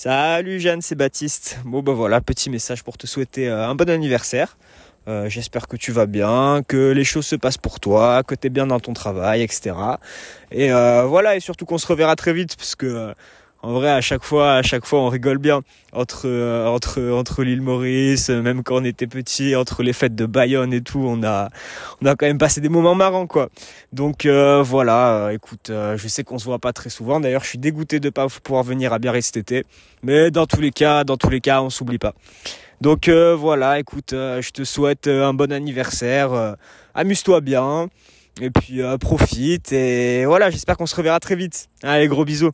Salut Jeanne, c'est Baptiste. Bon bah voilà, petit message pour te souhaiter euh, un bon anniversaire. Euh, j'espère que tu vas bien, que les choses se passent pour toi, que tu es bien dans ton travail, etc. Et euh, voilà, et surtout qu'on se reverra très vite, parce que en vrai, à chaque fois, à chaque fois, on rigole bien entre euh, entre entre l'île Maurice, même quand on était petit, entre les fêtes de Bayonne et tout, on a on a quand même passé des moments marrants quoi. Donc euh, voilà, euh, écoute, je sais qu'on se voit pas très souvent. D'ailleurs, je suis dégoûté de pas pouvoir venir à Biarritz cet été, mais dans tous les cas, dans tous les cas, on s'oublie pas. Donc voilà, écoute, je te souhaite un bon anniversaire, amuse-toi bien. Et puis profite et voilà, j'espère qu'on se reverra très vite. Allez, gros bisous.